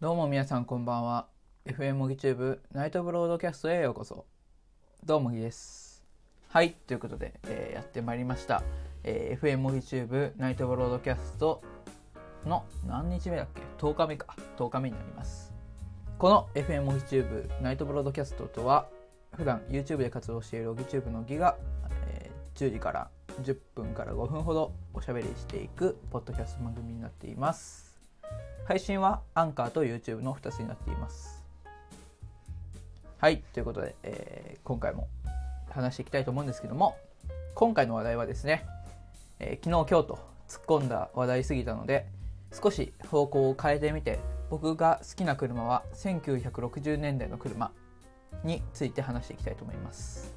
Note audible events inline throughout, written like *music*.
どうも皆さんこんばんは。FM 模擬チューブナイトブロードキャストへようこそ。どうもぎです。はいということで、えーやってまいりました、えー FM 模擬チューブナイトブロードキャストの何日目だっけ？10日目か。10日目になります。この FM 模擬チューブナイトブロードキャストとは普段 YouTube で活動しているオギチューブのギが、えー10時から10分から5分ほどおしゃべりしていくポッドキャスト番組になっています。配信はアンカーと YouTube の2つになっています。はいということで、えー今回も話していきたいと思うんですけども今回の話題はですね、えー昨日今日と突っ込んだ話題すぎたので少し方向を変えてみて僕が好きな車は1960年代の車について話していきたいと思います。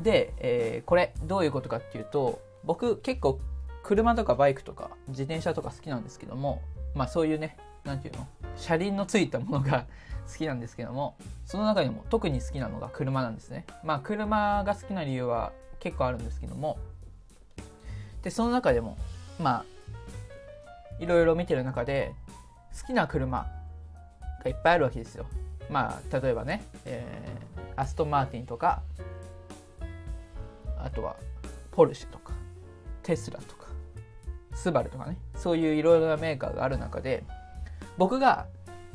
で、えーこれどういうことかっていうと僕結構車とかバイクとか自転車とか好きなんですけどもまあそういうねなんていうの車輪のついたものが *laughs* 好きなんですけどもその中でも特に好きなのが車なんですね。まあ車が好きな理由は結構あるんですけどもでその中でもまあいろいろ見てる中で好きな車がいっぱいあるわけですよ。まあ例えばね、えーアストンマーティンとかあとはポルシェとかテスラとか。スバルとかねそういういろいろなメーカーがある中で僕が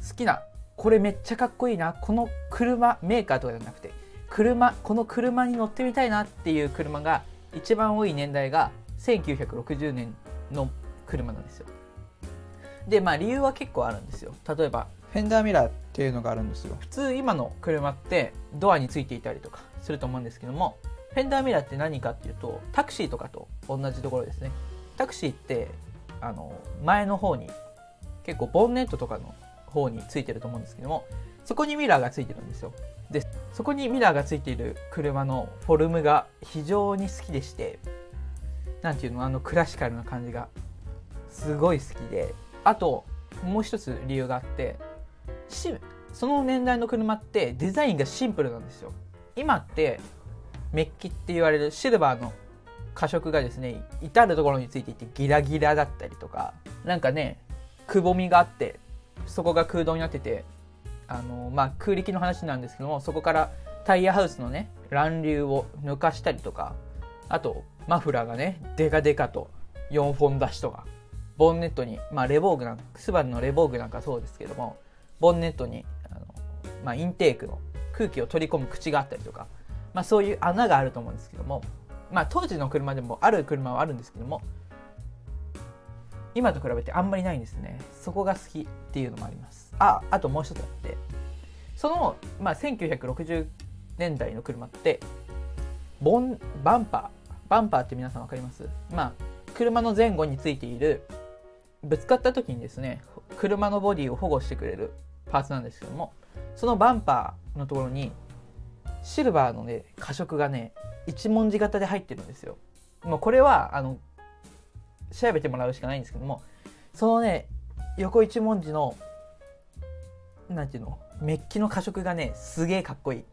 好きなこれめっちゃかっこいいなこの車メーカーとかじゃなくて車この車に乗ってみたいなっていう車が一番多い年代が1960年の車なんですよ。でまあ理由は結構あるんですよ。例えばフェンダーミラーっていうのがあるんですよ。普通今の車ってドアについていたりとかすると思うんですけどもフェンダーミラーって何かっていうとタクシーとかと同じところですねタクシーってあの前の方に結構ボンネットとかの方についてると思うんですけどもそこにミラーがついてるんですよ。でそこにミラーがついている車のフォルムが非常に好きでしてなんていうのあのクラシカルな感じがすごい好きであともう一つ理由があってその年代の車ってデザインがシンプルなんですよ。今ってメッキって言われるシルバーの過色がですね至る所についていてギラギラだったりとかなんかねくぼみがあってそこが空洞になっててあのまあ空力の話なんですけどもそこからタイヤハウスのね乱流を抜かしたりとかあとマフラーがねデカデカと4本出しとかボンネットにまあレボーグなんかスバルのレボーグなんかそうですけどもボンネットにあの、まあ、インテークの空気を取り込む口があったりとか、まあ、そういう穴があると思うんですけども、まあ、当時の車でもある車はあるんですけども今と比べてあんまりないんですね。そこが好きっていうのもあります。ああともう一つあってその、まあ、1960年代の車ってボンバンパーバンパーって皆さん分かります？まあ車の前後についているぶつかった時にですね車のボディを保護してくれるパーツなんですけどもそのバンパーのところにシルバーのね過色がね一文字型で入ってるんですよ。もうこれはあの調べてもらうしかないんですけどもそのね横一文字のなんていうのメッキの過色がねすげえかっこいい。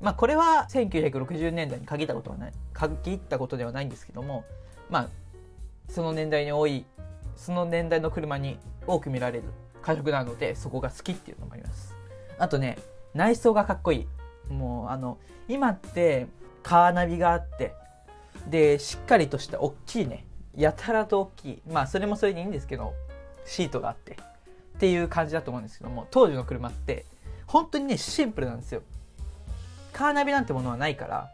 まあこれは1960年代に限ったことはない限ったことではないんですけどもまあその年代に多いその年代の車に多く見られる過色なのでそこが好きっていうのもあります。あとね内装がかっこいい。もうあの今ってカーナビがあってでしっかりとした大きいねやたらと大きいまあそれもそれでいいんですけどシートがあってっていう感じだと思うんですけども当時の車って本当にねシンプルなんですよ。カーナビなんてものはないから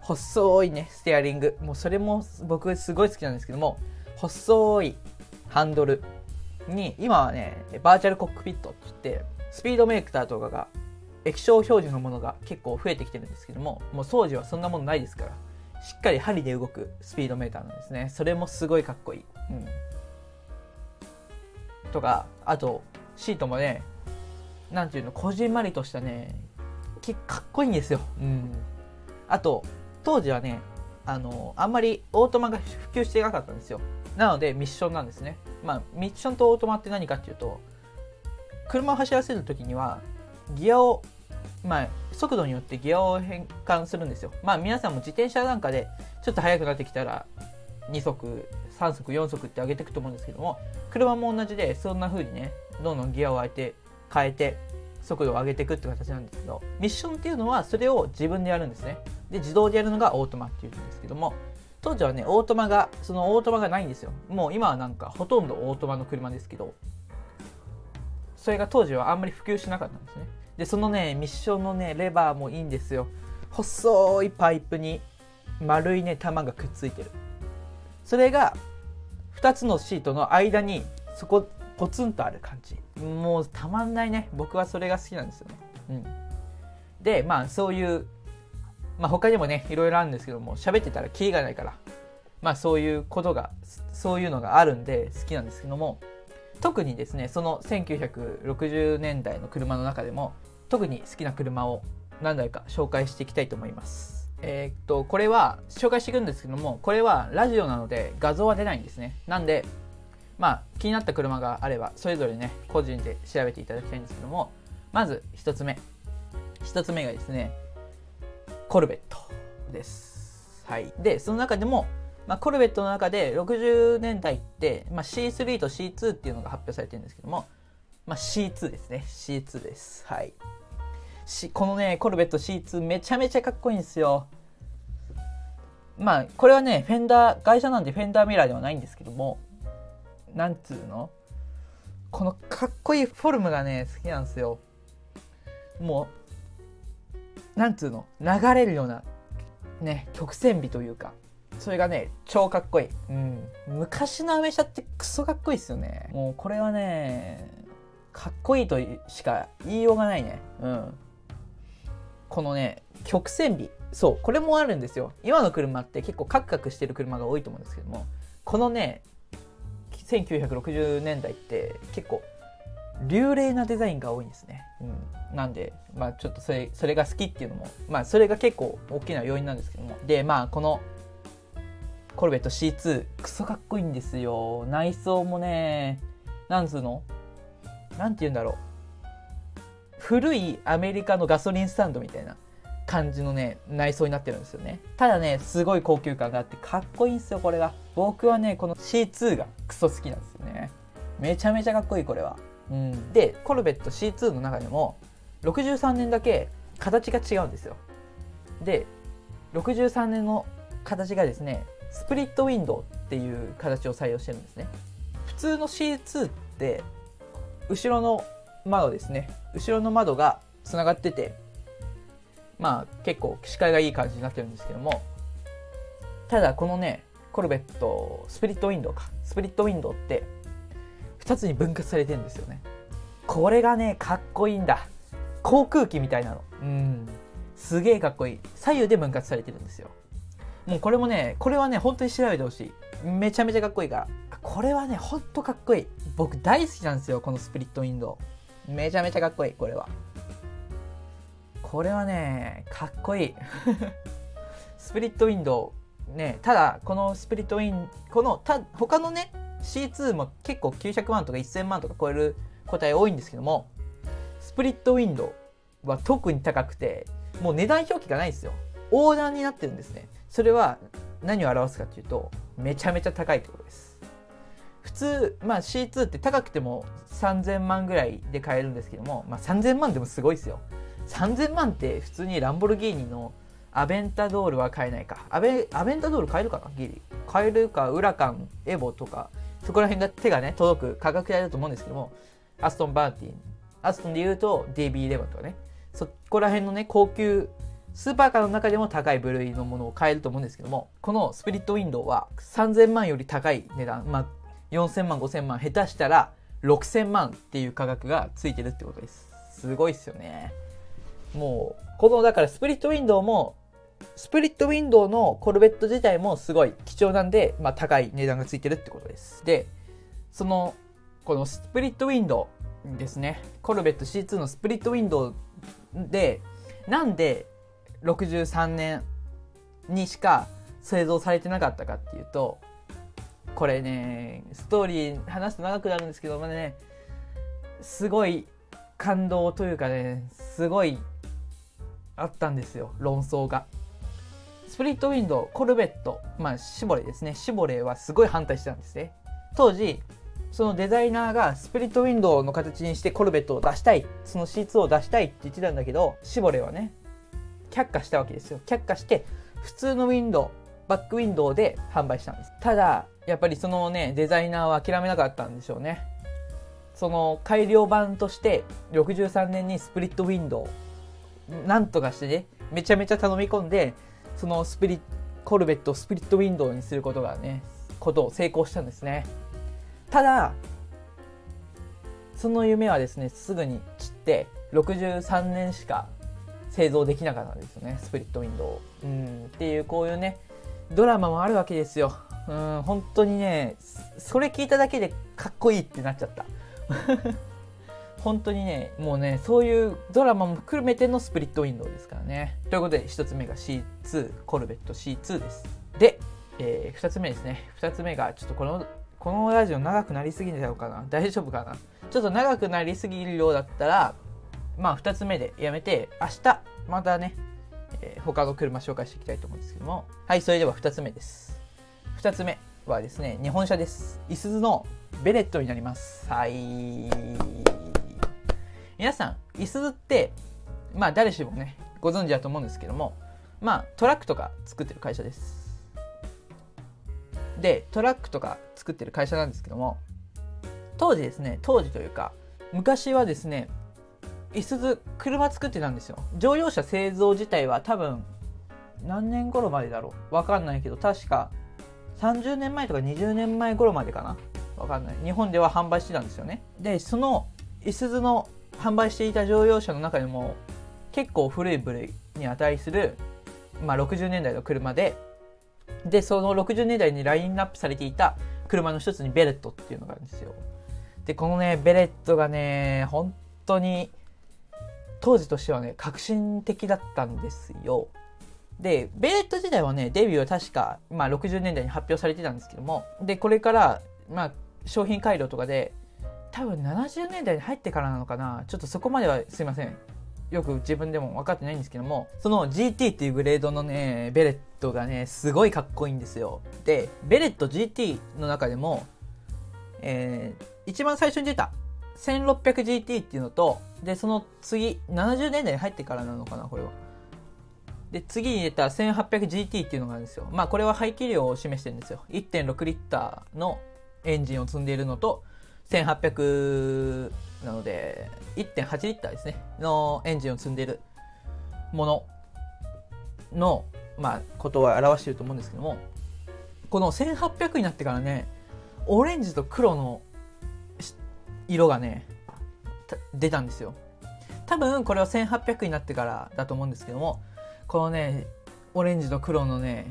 細いねステアリング。もうそれも僕すごい好きなんですけども細いハンドルに今はねバーチャルコックピットって言ってスピードメーターとかが液晶表示のものが結構増えてきてるんですけどももう当時はそんなものないですからしっかり針で動くスピードメーターなんですね。それもすごいかっこいい、うん、とかあとシートもねなんていうのこじんまりとしたねきかっこいいんですよ、うん、あと当時はねあのあんまりオートマが普及していなかったんですよ。なのでミッションなんですね。まあミッションとオートマって何かっていうと車を走らせる時にはギアをまあ速度によってギアを変換するんですよ。まあ皆さんも自転車なんかでちょっと速くなってきたら2速3速4速って上げていくと思うんですけども車も同じでそんな風にねどんどんギアを変えて変えて速度を上げていくって形なんですけどミッションっていうのはそれを自分でやるんですね。で自動でやるのがオートマっていうんですけども当時はねオートマがそのオートマがないんですよ。もう今はなんかほとんどオートマの車ですけどそれが当時はあんまり普及しなかったんですね。でそのねミッションのねレバーもいいんですよ。細いパイプに丸いね玉がくっついてる。それが2つのシートの間にそこポツンとある感じ。もうたまんないね。僕はそれが好きなんですよね、うん、でまあそういうまあ他にもねいろいろあるんですけども喋ってたらキリがないからまあそういうことがそういうのがあるんで好きなんですけども特にですねその1960年代の車の中でも特に好きな車を何台か紹介していきたいと思います。えー、っとこれは紹介していくんですけどもこれはラジオなので画像は出ないんですね。なんでまあ気になった車があればそれぞれね個人で調べていただきたいんですけどもまず1つ目。1つ目がですねコルベットです。はい。でその中でもまあ、コルベットの中で60年代って、まあ、C3 と C2 っていうのが発表されてるんですけども、まあ、C2 ですね。C2 です。はい、このねコルベット C2 めちゃめちゃかっこいいんですよ。まあこれはねフェンダー会社なんでフェンダーミラーではないんですけどもなんつうの？このかっこいいフォルムがね好きなんですよ。もうなんつうの？流れるようなね曲線美というかそれがね超かっこいい、うん、昔のアメ車ってクソかっこいいっすよね。もうこれはねかっこいいとしか言いようがないね。うん。このね曲線美。そうこれもあるんですよ。今の車って結構カクカクしてる車が多いと思うんですけども。このね1960年代って結構流麗なデザインが多いんですね、うん、なんでまあちょっとそれそれが好きっていうのもまあそれが結構大きな要因なんですけども。でまあこのコルベット C2 クソかっこいいんですよ。内装もねなんつうの？なんて言うんだろう。古いアメリカのガソリンスタンドみたいな感じのね内装になってるんですよね。ただねすごい高級感があってかっこいいんですよこれが。僕はねこの C2 がクソ好きなんですよね。めちゃめちゃかっこいいこれは、うん、でコルベット C2 の中でも63年だけ形が違うんですよ。で63年の形がですねスプリットウィンドウっていう形を採用してるんですね。普通の C2 って後ろの窓ですね。後ろの窓がつながっててまあ結構視界がいい感じになってるんですけどもただこのねコルベットスプリットウィンドウか。スプリットウィンドウって2つに分割されてるんですよね。これがねかっこいいんだ。航空機みたいなの。うん。すげえかっこいい。左右で分割されてるんですよ。もうこれもねこれはね本当に調べてほしい。めちゃめちゃかっこいいからこれはねほんとかっこいい。僕大好きなんですよこのスプリットウィンドウ。めちゃめちゃかっこいいこれは。これはねかっこいい。*laughs* スプリットウィンドウねただこのスプリットウィンこのた他のね C2 も結構900万とか1000万とか超える個体多いんですけどもスプリットウィンドウは特に高くてもう値段表記がないんですよ。横断になってるんですね。それは何を表すかというとめちゃめちゃ高いってことです。普通、まあ、C2 って高くても3000万ぐらいで買えるんですけども、まあ、3000万でもすごいですよ。3000万って普通にランボルギーニのアベンタドールは買えないか。アベアベンタドール買えるかな？ギリ。買えるかウラカンエボとか。そこら辺が手がね届く価格帯だと思うんですけどもアストンバーティン。アストンで言うと DB11 とかね。そこら辺のね高級スーパーカーの中でも高い部類のものを買えると思うんですけども、このスプリットウィンドウは3000万より高い値段、まあ、4000万、5000万、下手したら6000万っていう価格がついてるってことです。すごいっすよね。もう、この、だからスプリットウィンドウも、スプリットウィンドウのコルベット自体もすごい貴重なんで、まあ、高い値段がついてるってことです。で、その、このスプリットウィンドウですね。コルベット C2 のスプリットウィンドウで、なんで63年にしか製造されてなかったかっていうとこれねストーリー話すと長くなるんですけどもねすごい感動というかねすごいあったんですよ論争が。スプリットウィンドウコルベットまあシボレーですね。シボレーはすごい反対してたんですね。当時そのデザイナーがスプリットウィンドウの形にしてコルベットを出したいその C2 を出したいって言ってたんだけどシボレーはね却下したわけですよ。却下して普通のウィンドウバックウィンドウで販売したんです。ただやっぱりそのねデザイナーは諦めなかったんでしょうね。その改良版として63年にスプリットウィンドウなんとかしてねめちゃめちゃ頼み込んでそのスプリコルベットをスプリットウィンドウにすることがねことを成功したんですね。ただその夢はですねすぐに散って63年しか製造できなかったんですよねスプリットウィンドウうんっていうこういうねドラマもあるわけですよ。うん本当にねそれ聞いただけでかっこいいってなっちゃった。*laughs* 本当にねもうねそういうドラマも含めてのスプリットウィンドウですからね。ということで1つ目が C2 コルベット C2 です。で、えー、2つ目ですね。2つ目がちょっとこのこのラジオ長くなりすぎちゃうかな。大丈夫かな。ちょっと長くなりすぎるようだったらまあ2つ目でやめて明日またね、えー、他の車紹介していきたいと思うんですけども。はいそれでは2つ目です。2つ目はですね日本車です。いすゞのベレットになります。はい。皆さんいすゞってまあ誰しもねご存知だと思うんですけどもまあトラックとか作ってる会社です。でトラックとか作ってる会社なんですけども当時ですね当時というか昔はですねいすゞ車作ってたんですよ。乗用車製造自体は多分何年頃までだろう。わかんないけど確か30年前とか20年前頃までかな。わかんない。日本では販売してたんですよね。でそのいすゞの販売していた乗用車の中でも結構古い部類に値する、まあ、60年代の車ででその60年代にラインナップされていた車の一つにベレットっていうのがあるんですよ。でこのねベレットがね本当に当時としてはね革新的だったんですよ。でベレット自体はねデビューは確か、まあ、60年代に発表されてたんですけどもでこれから、まあ、商品改良とかで多分70年代に入ってからなのかな。ちょっとそこまではすいません。よく自分でも分かってないんですけどもその GT っていうグレードのねベレットがねすごいかっこいいんですよ。でベレット GT の中でも、えー、一番最初に出た 1600GT っていうのとでその次70年代に入ってからなのかなこれは。で次に出た 1800GT っていうのがあるんですよ。まあこれは排気量を示してるんですよ。1.6リッターのエンジンを積んでいるのと1800なので1.8リッターですね。のエンジンを積んでいるものの、まあ、ことを表していると思うんですけどもこの1800になってからねオレンジと黒の色がね出たんですよ。多分これは1800になってからだと思うんですけどもこのねオレンジと黒のね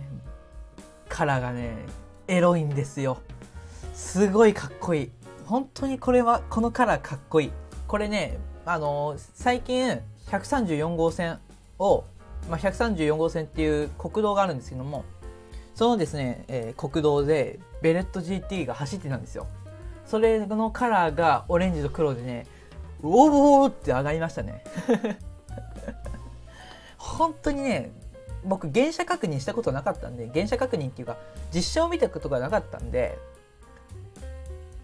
カラーがねエロいんですよ。すごいかっこいい。本当にこれはこのカラーかっこいい。これねあのー、最近134号線を、まあ、134号線っていう国道があるんですけどもそのですね、えー、国道でベレット GT が走ってたんですよ。それのカラーがオレンジと黒でねうおーって上がりましたね。本当にね僕原車確認したことなかったんで原車確認っていうか実写を見たことがなかったんで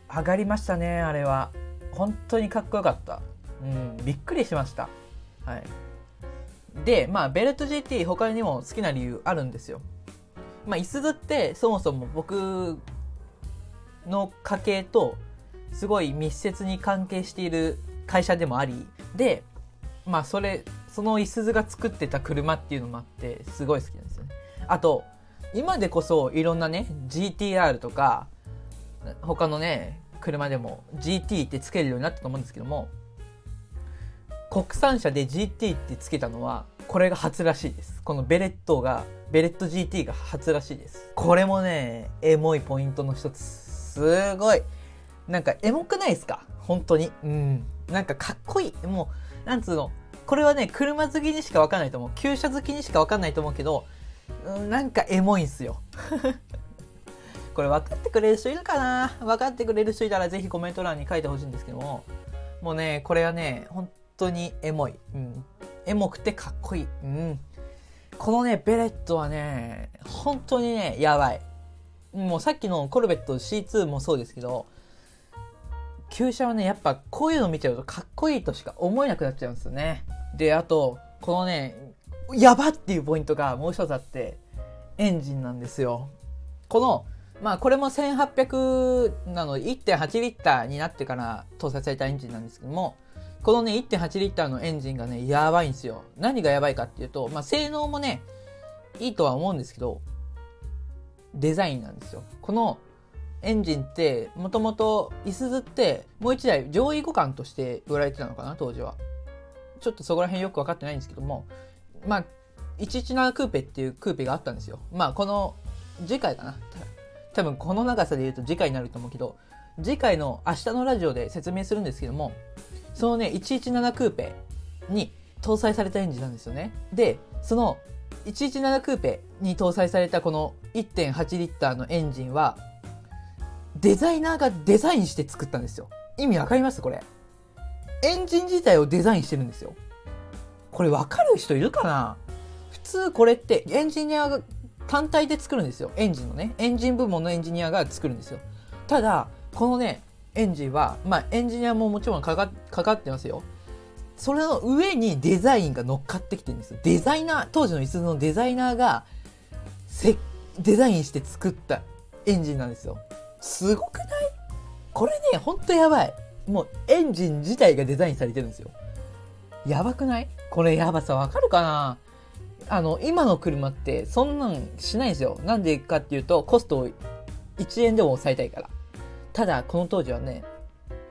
上がりましたねあれは。本当にかっこよかった。うんびっくりしました。はい。でまあベルト GT 他にも好きな理由あるんですよ。まあいすゞってそもそも僕の家系とすごい密接に関係している会社でもありでまあそれそのいすゞが作ってた車っていうのもあってすごい好きなんですよね。あと今でこそいろんなね GTR とか他のね車でも GT ってつけるようになったと思うんですけども国産車で GT ってつけたのはこれが初らしいです。このベレットがベレット GT が初らしいです。これもねエモいポイントの一つ。すごい。なんかエモくないですか？本当に。うん。なんかかっこいい。もうなんつうの？これはね車好きにしか分かんないと思う旧車好きにしか分かんないと思うけどなんかエモいんすよ *laughs* これ分かってくれる人いるかな？分かってくれる人いたらぜひコメント欄に書いてほしいんですけども、もうね、これはね、本当にエモい。うん。エモくてかっこいい。うん。このね、ベレットはね、本当にね、やばい。もうさっきのコルベット C2 もそうですけど、旧車はねやっぱこういうの見ちゃうとかっこいいとしか思えなくなっちゃうんですよね。であとこのねやばっていうポイントがもう一つあってエンジンなんですよ。このまあこれも1800なので1.8リッターになってから搭載されたエンジンなんですけどもこのね1.8リッターのエンジンがねやばいんですよ。何がやばいかっていうとまあ性能もねいいとは思うんですけどデザインなんですよ。このエンジンってもともといすゞってもう一台上位互換として売られてたのかな当時は。ちょっとそこら辺よく分かってないんですけどもまあ117クーペっていうクーペがあったんですよ。まあこの次回かな。多分この長さで言うと次回になると思うけど次回の明日のラジオで説明するんですけどもそのね117クーペに搭載されたエンジンなんですよね。でその117クーペに搭載されたこの1.8リッターのエンジンはデザイナーがデザインして作ったんですよ。意味わかります？これ。エンジン自体をデザインしてるんですよ。これわかる人いるかな？普通これってエンジニアが単体で作るんですよ。エンジンのね。エンジン部門のエンジニアが作るんですよ。ただこのねエンジンはまあエンジニアももちろんかかかかってますよ。それの上にデザインが乗っかってきてるんですよ。デザイナー当時の椅子のデザイナーがデザインして作ったエンジンなんですよ。すごくない？これねほんとやばい。もうエンジン自体がデザインされてるんですよ。やばくない？これやばさわかるかな？あの今の車ってそんなんしないんですよ。なんでかっていうとコストを1円でも抑えたいから。ただこの当時はね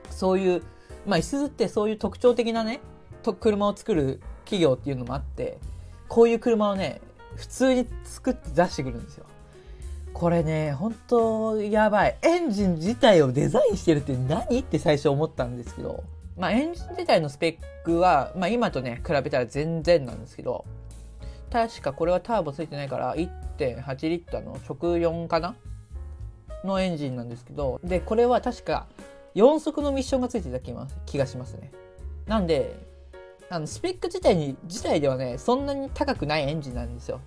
そういうまあいすゞってそういう特徴的なねと車を作る企業っていうのもあってこういう車をね普通に作って出してくるんですよ。これね本当やばい。エンジン自体をデザインしてるって何？って最初思ったんですけど。まあエンジン自体のスペックは、まあ、今とね比べたら全然なんですけど。確かこれはターボついてないから1.8リッターの直4かな？のエンジンなんですけど。でこれは確か4速のミッションがついてた気がしますね。なんであのスペック自体に自体ではねそんなに高くないエンジンなんですよ。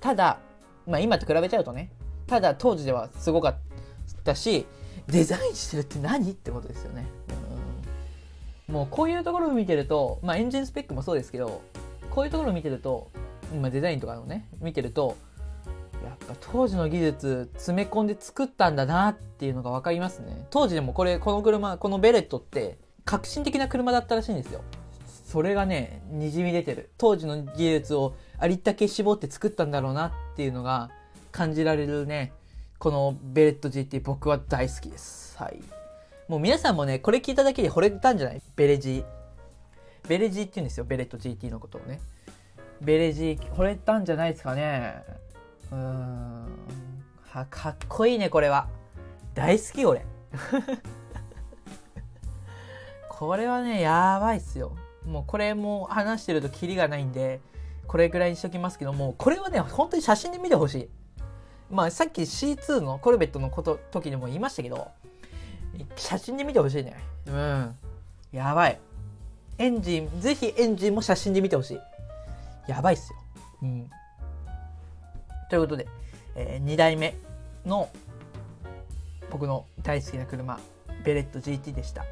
ただまあ今と比べちゃうとねただ当時ではすごかったしデザインしてるって何？ってことですよね、うん、もうこういうところを見てるとまあエンジンスペックもそうですけどこういうところを見てると、まあ、デザインとかのね見てるとやっぱ当時の技術詰め込んで作ったんだなっていうのが分かりますね。当時でもこれこの車このベレットって革新的な車だったらしいんですよ。それがねにじみ出てる。当時の技術をありったけ絞って作ったんだろうなっていうのが感じられるね。このベレット GT 僕は大好きです。はい。もう皆さんもねこれ聞いただけで惚れたんじゃない？ベレ G ベレ G って言うんですよ。ベレット GT のことをね。ベレ G 惚れたんじゃないですかね。うーん。はかっこいいねこれは。大好き俺。*laughs* これはねやばいっすよ。もうこれも話してるとキリがないんでこれぐらいにしときますけどもこれはね本当に写真で見てほしい。まあさっき C2 のコルベットのこと時にも言いましたけど写真で見てほしいね。うん。やばい。エンジンぜひエンジンも写真で見てほしい。やばいっすよ。うん。ということで、えー、2代目の僕の大好きな車ベレット GT でした。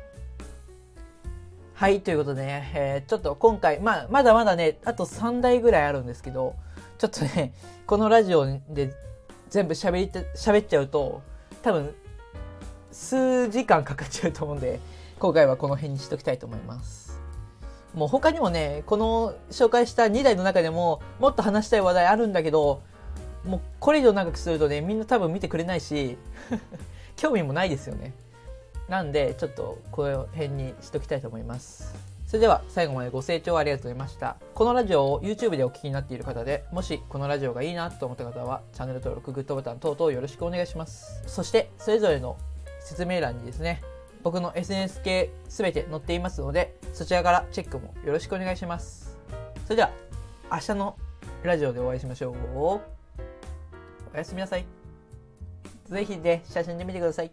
はい、ということでね、えー、ちょっと今回、まあ、まだまだね、あと3台ぐらいあるんですけど、ちょっとね、このラジオで全部喋りて、喋っちゃうと、多分、数時間かかっちゃうと思うんで、今回はこの辺にしときたいと思います。もう他にもね、この紹介した2台の中でも、もっと話したい話題あるんだけど、もうこれ以上長くするとね、みんな多分見てくれないし、*laughs* 興味もないですよね。なんでちょっとこの辺にしときたいと思いますそれでは最後までご清聴ありがとうございました。このラジオを YouTube でお聞きになっている方でもしこのラジオがいいなと思った方はチャンネル登録グッドボタン等々よろしくお願いします。そしてそれぞれの説明欄にですね僕の SNS 系すべて載っていますのでそちらからチェックもよろしくお願いします。それでは明日のラジオでお会いしましょう。おやすみなさい。ぜひね写真で見てください。